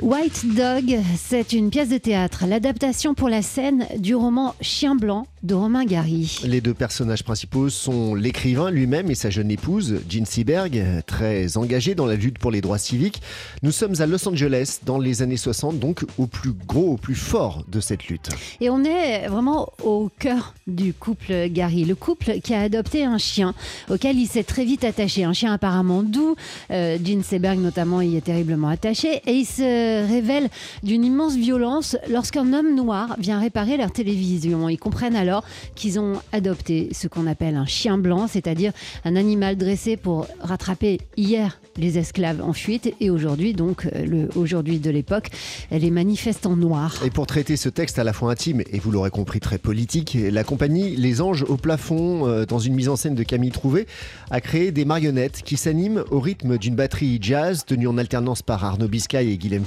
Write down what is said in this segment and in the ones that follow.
White Dog, c'est une pièce de théâtre, l'adaptation pour la scène du roman Chien blanc de Romain Gary. Les deux personnages principaux sont l'écrivain lui-même et sa jeune épouse, Jean Seberg, très engagés dans la lutte pour les droits civiques. Nous sommes à Los Angeles dans les années 60, donc au plus gros, au plus fort de cette lutte. Et on est vraiment au cœur du couple Gary, le couple qui a adopté un chien auquel il s'est très vite attaché, un chien apparemment doux. Euh, Jean Seberg notamment y est terriblement attaché et il se révèle d'une immense violence lorsqu'un homme noir vient réparer leur télévision. Ils comprennent alors qu'ils ont adopté ce qu'on appelle un chien blanc, c'est-à-dire un animal dressé pour rattraper hier les esclaves en fuite et aujourd'hui, donc euh, le aujourd'hui de l'époque, les manifestants noirs. Et pour traiter ce texte à la fois intime et vous l'aurez compris très politique, la compagnie Les Anges au plafond, euh, dans une mise en scène de Camille Trouvé, a créé des marionnettes qui s'animent au rythme d'une batterie jazz tenue en alternance par Arnaud Biscay et Guilhem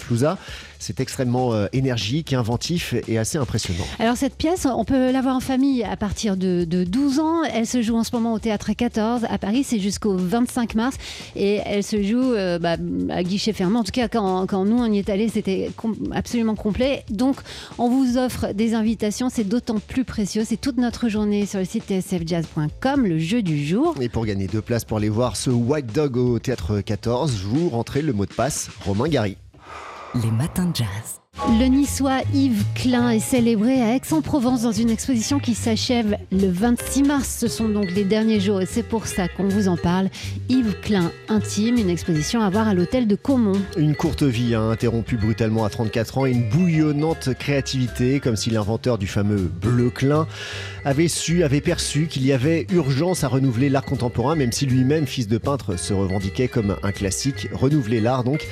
c'est extrêmement euh, énergique, inventif et assez impressionnant. Alors cette pièce, on peut la voir en famille à partir de, 12 ans. Elle se joue en ce moment au Théâtre 14 à Paris, c'est jusqu'au 25 mars et elle se joue euh, bah, à guichet fermé. En tout cas, quand, nous on y est allé, c'était absolument complet. Donc on vous offre des invitations, c'est d'autant plus précieux. C'est toute notre journée sur le site tsfjazz.com, le jeu du jour. Et pour gagner deux places pour aller voir ce White Dog au Théâtre 14, vous rentrez le mot de passe Romain Gary les matins de jazz. Le niçois Yves Klein est célébré à Aix-en-Provence dans une exposition qui s'achève le 26 mars. Ce sont donc les derniers jours et c'est pour ça qu'on vous en parle. Yves Klein intime, une exposition à voir à l'hôtel de Caumont. Une courte vie a interrompu brutalement à 34 ans et une bouillonnante créativité, comme si l'inventeur du fameux bleu Klein avait su, avait perçu qu'il y avait urgence à renouveler l'art contemporain, même si lui-même, fils de peintre, se revendiquait comme un classique. Renouveler l'art donc,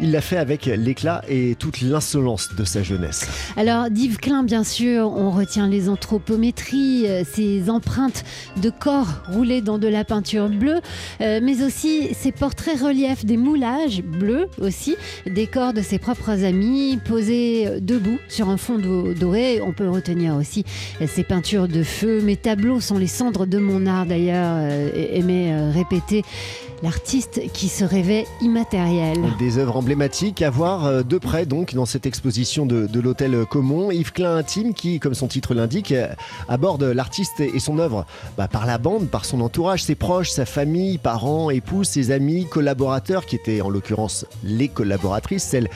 il l'a fait avec l'éclat et toute l'insolence de sa jeunesse. Alors d'Yves Klein, bien sûr, on retient les anthropométries, ses euh, empreintes de corps roulés dans de la peinture bleue, euh, mais aussi ses portraits reliefs, des moulages bleus aussi, des corps de ses propres amis posés euh, debout sur un fond doré. On peut retenir aussi ses peintures de feu. Mes tableaux sont les cendres de mon art d'ailleurs, aimé répéter l'artiste qui se rêvait immatériel. Des œuvres emblématiques à voir de près donc dans cette exposition de, l'hôtel Comont. Yves Klein Intime qui, comme son titre l'indique, aborde l'artiste et son œuvre bah, par la bande, par son entourage, ses proches, sa famille, parents, épouses, ses amis, collaborateurs, qui étaient en l'occurrence les collaboratrices, celles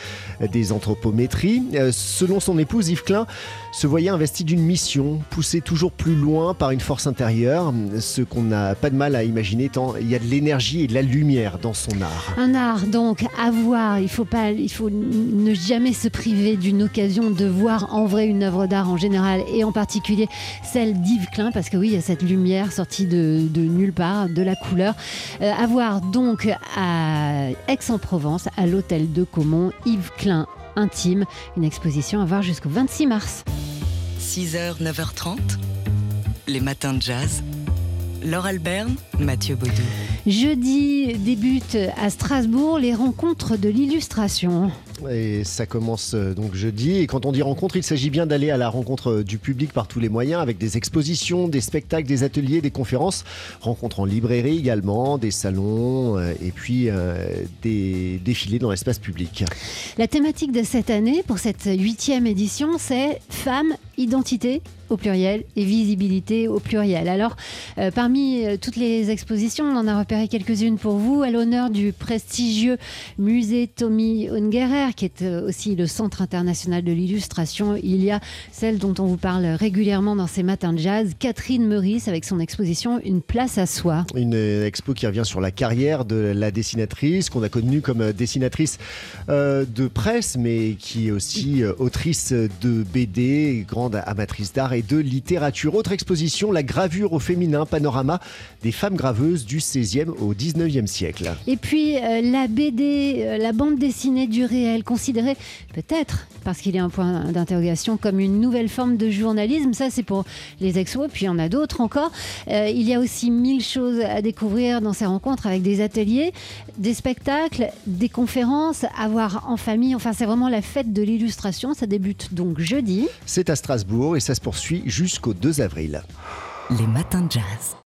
des anthropométries. Euh, selon son épouse, Yves Klein se voyait investi d'une mission, poussé toujours plus loin par une force intérieure, ce qu'on n'a pas de mal à imaginer tant il y a de l'énergie et de la lumière dans son art. Un art donc à voir, il faut pas il faut ne jamais se priver d'une occasion de voir en vrai une œuvre d'art en général et en particulier celle d'Yves Klein parce que oui, il y a cette lumière sortie de, nulle part, de la couleur. Euh, à voir donc à Aix-en-Provence, à l'hôtel de Caumont, Yves Klein intime, une exposition à voir jusqu'au 26 mars. 6h, 9h30, les matins de jazz. Laure Alberne, Mathieu Baudou. Jeudi débute à Strasbourg les rencontres de l'illustration. Et ça commence euh, donc jeudi. Et quand on dit rencontre, il s'agit bien d'aller à la rencontre euh, du public par tous les moyens, avec des expositions, des spectacles, des ateliers, des conférences, rencontres en librairie également, des salons euh, et puis des défilés dans l'espace public. La thématique de cette année, pour cette huitième édition, c'est femmes, identité au pluriel et visibilité au pluriel. Alors, parmi toutes les expositions, on en a repéré quelques-unes pour vous, à l'honneur du prestigieux musée Tommy Ungerer qui est euh, aussi le Centre international de l'illustration. Il y a celle dont on vous parle régulièrement dans ces matins de jazz, Catherine Meurice, avec son exposition Une place à soi. Une euh, expo qui revient sur la carrière de la dessinatrice, qu'on a connue comme euh, dessinatrice de presse, mais qui est aussi autrice de BD, grande amatrice d'art et de littérature. Autre exposition, la gravure au féminin, panorama des femmes graveuses du 16e au 19e siècle. Et puis la BD, la bande dessinée du réel considérée peut-être, parce qu'il y a un point d'interrogation, comme une nouvelle forme de journalisme. Ça, c'est pour les expos, puis il y en a d'autres encore. Euh, il y a aussi mille choses à découvrir dans ces rencontres avec des ateliers, des spectacles, des conférences à voir en famille. Enfin, c'est vraiment la fête de l'illustration. Ça débute donc jeudi. C'est à Strasbourg et ça se jusqu'au 2 avril. Les matins de jazz.